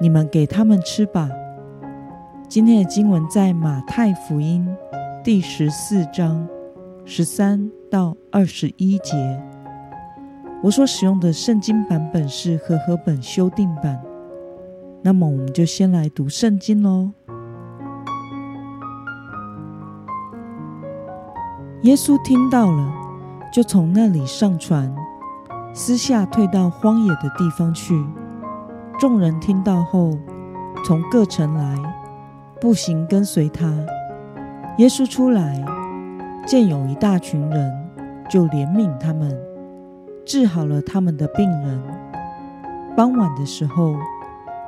你们给他们吃吧。今天的经文在马太福音第十四章十三到二十一节。我所使用的圣经版本是和合本修订版。那么，我们就先来读圣经喽。耶稣听到了，就从那里上船，私下退到荒野的地方去。众人听到后，从各城来，步行跟随他。耶稣出来，见有一大群人，就怜悯他们，治好了他们的病人。傍晚的时候，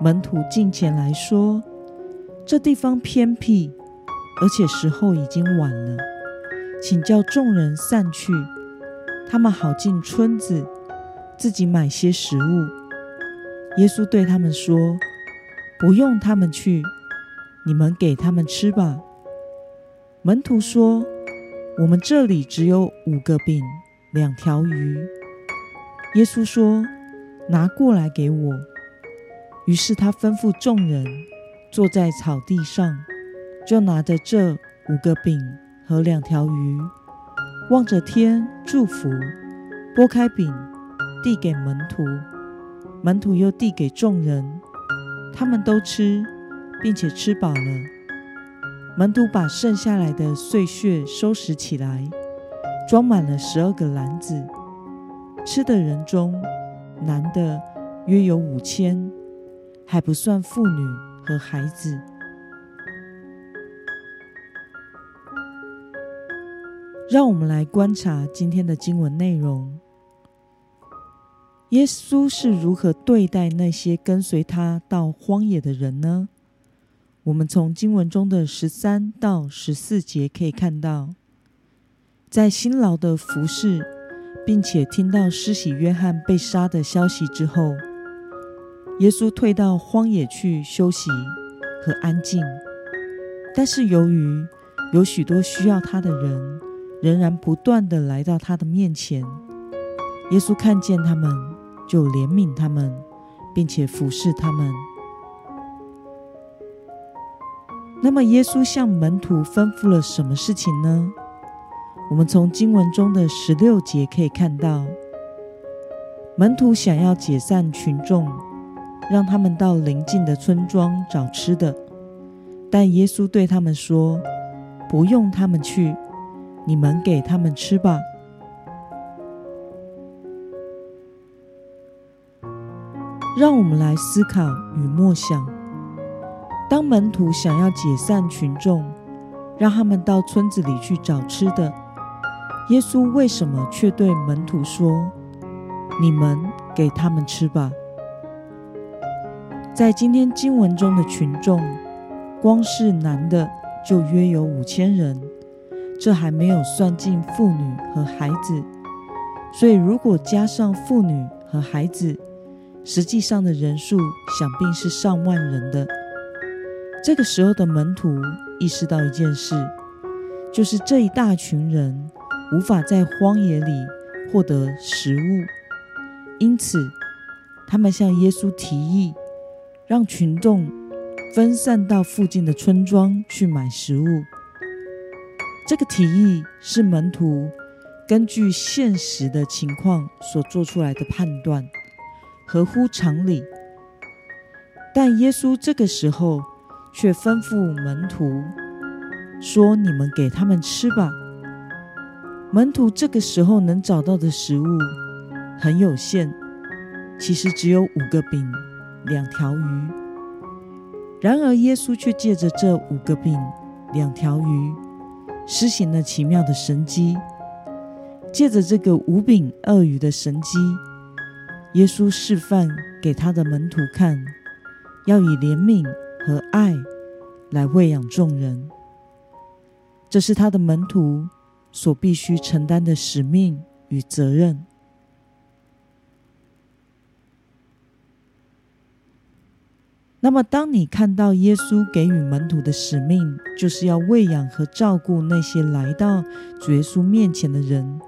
门徒进前来说：“这地方偏僻，而且时候已经晚了，请叫众人散去，他们好进村子，自己买些食物。”耶稣对他们说：“不用他们去，你们给他们吃吧。”门徒说：“我们这里只有五个饼，两条鱼。”耶稣说：“拿过来给我。”于是他吩咐众人坐在草地上，就拿着这五个饼和两条鱼，望着天祝福，拨开饼递给门徒。门徒又递给众人，他们都吃，并且吃饱了。门徒把剩下来的碎屑收拾起来，装满了十二个篮子。吃的人中，男的约有五千，还不算妇女和孩子。让我们来观察今天的经文内容。耶稣是如何对待那些跟随他到荒野的人呢？我们从经文中的十三到十四节可以看到，在辛劳的服侍，并且听到施洗约翰被杀的消息之后，耶稣退到荒野去休息和安静。但是由于有许多需要他的人，仍然不断的来到他的面前，耶稣看见他们。就怜悯他们，并且俯视他们。那么，耶稣向门徒吩咐了什么事情呢？我们从经文中的十六节可以看到，门徒想要解散群众，让他们到邻近的村庄找吃的，但耶稣对他们说：“不用他们去，你们给他们吃吧。”让我们来思考与默想：当门徒想要解散群众，让他们到村子里去找吃的，耶稣为什么却对门徒说：“你们给他们吃吧？”在今天经文中的群众，光是男的就约有五千人，这还没有算进妇女和孩子。所以，如果加上妇女和孩子，实际上的人数想必是上万人的。这个时候的门徒意识到一件事，就是这一大群人无法在荒野里获得食物，因此他们向耶稣提议，让群众分散到附近的村庄去买食物。这个提议是门徒根据现实的情况所做出来的判断。合乎常理，但耶稣这个时候却吩咐门徒说：“你们给他们吃吧。”门徒这个时候能找到的食物很有限，其实只有五个饼、两条鱼。然而，耶稣却借着这五个饼、两条鱼，施行了奇妙的神迹。借着这个五饼二鱼的神迹。耶稣示范给他的门徒看，要以怜悯和爱来喂养众人。这是他的门徒所必须承担的使命与责任。那么，当你看到耶稣给予门徒的使命，就是要喂养和照顾那些来到主耶稣面前的人，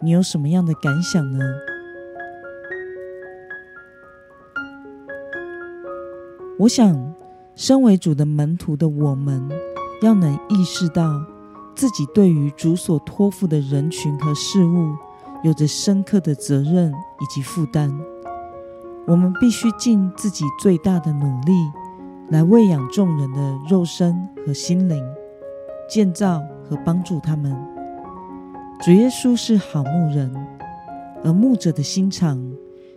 你有什么样的感想呢？我想，身为主的门徒的我们，要能意识到自己对于主所托付的人群和事物，有着深刻的责任以及负担。我们必须尽自己最大的努力，来喂养众人的肉身和心灵，建造和帮助他们。主耶稣是好牧人，而牧者的心肠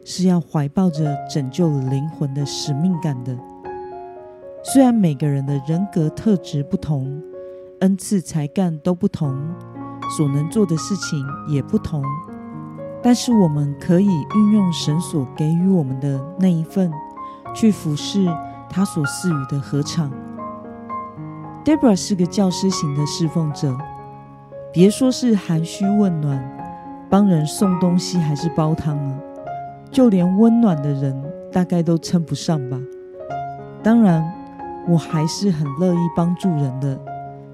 是要怀抱着拯救灵魂的使命感的。虽然每个人的人格特质不同，恩赐才干都不同，所能做的事情也不同。但是我们可以运用神所给予我们的那一份，去服侍他所赐予的合场。Debra 是个教师型的侍奉者，别说是寒暄问暖、帮人送东西还是煲汤了，就连温暖的人大概都称不上吧。当然，我还是很乐意帮助人的，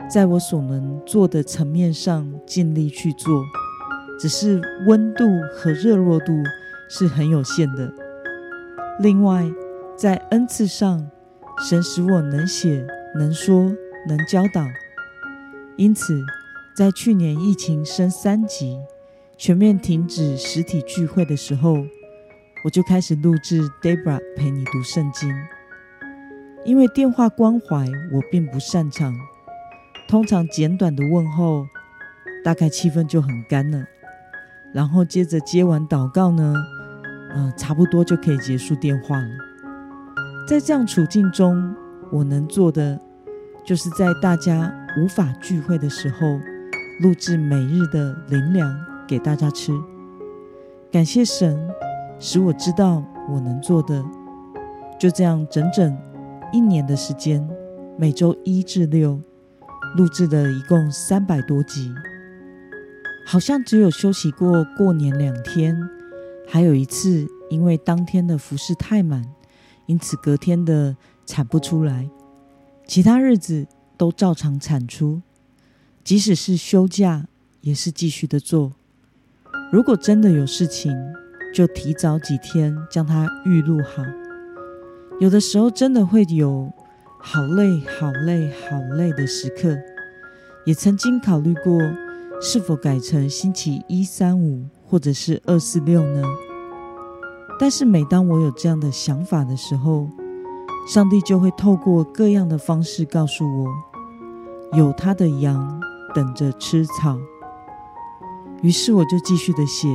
在我所能做的层面上尽力去做。只是温度和热络度是很有限的。另外，在恩赐上，神使我能写、能说、能教导。因此，在去年疫情升三级、全面停止实体聚会的时候，我就开始录制 Debra 陪你读圣经。因为电话关怀我并不擅长，通常简短的问候，大概气氛就很干了。然后接着接完祷告呢，呃，差不多就可以结束电话了。在这样处境中，我能做的，就是在大家无法聚会的时候，录制每日的灵粮给大家吃。感谢神，使我知道我能做的。就这样，整整一年的时间，每周一至六录制的一共三百多集。好像只有休息过过年两天，还有一次因为当天的服饰太满，因此隔天的产不出来。其他日子都照常产出，即使是休假也是继续的做。如果真的有事情，就提早几天将它预录好。有的时候真的会有好累、好累、好累的时刻，也曾经考虑过。是否改成星期一、三、五，或者是二、四、六呢？但是每当我有这样的想法的时候，上帝就会透过各样的方式告诉我，有他的羊等着吃草。于是我就继续的写，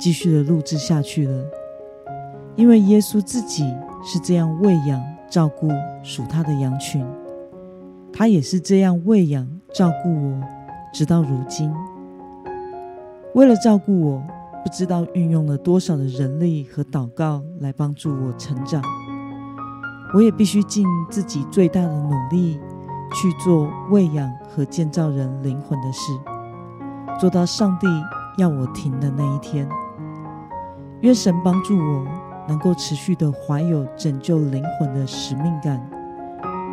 继续的录制下去了。因为耶稣自己是这样喂养、照顾属他的羊群，他也是这样喂养、照顾我。直到如今，为了照顾我，不知道运用了多少的人力和祷告来帮助我成长。我也必须尽自己最大的努力去做喂养和建造人灵魂的事，做到上帝要我停的那一天。愿神帮助我，能够持续的怀有拯救灵魂的使命感，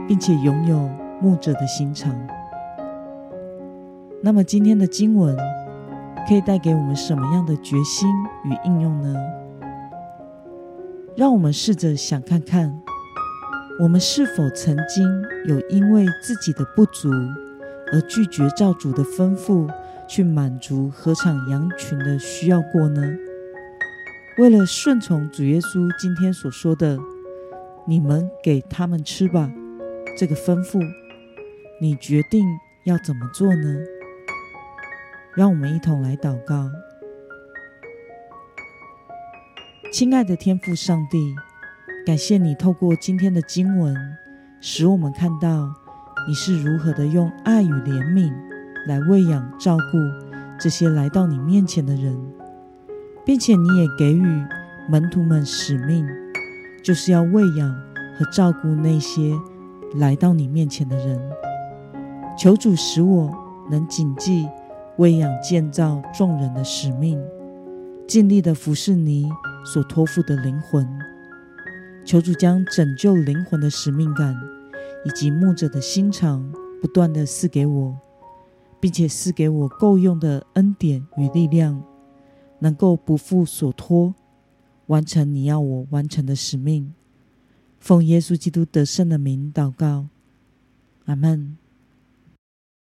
并且拥有牧者的心肠。那么今天的经文可以带给我们什么样的决心与应用呢？让我们试着想看看，我们是否曾经有因为自己的不足而拒绝照主的吩咐去满足合场羊群的需要过呢？为了顺从主耶稣今天所说的“你们给他们吃吧”这个吩咐，你决定要怎么做呢？让我们一同来祷告，亲爱的天父上帝，感谢你透过今天的经文，使我们看到你是如何的用爱与怜悯来喂养、照顾这些来到你面前的人，并且你也给予门徒们使命，就是要喂养和照顾那些来到你面前的人。求主使我能谨记喂养、建造众人的使命，尽力的服侍你所托付的灵魂。求主将拯救灵魂的使命感以及牧者的心肠，不断的赐给我，并且赐给我够用的恩典与力量，能够不负所托，完成你要我完成的使命。奉耶稣基督得胜的名祷告，阿门。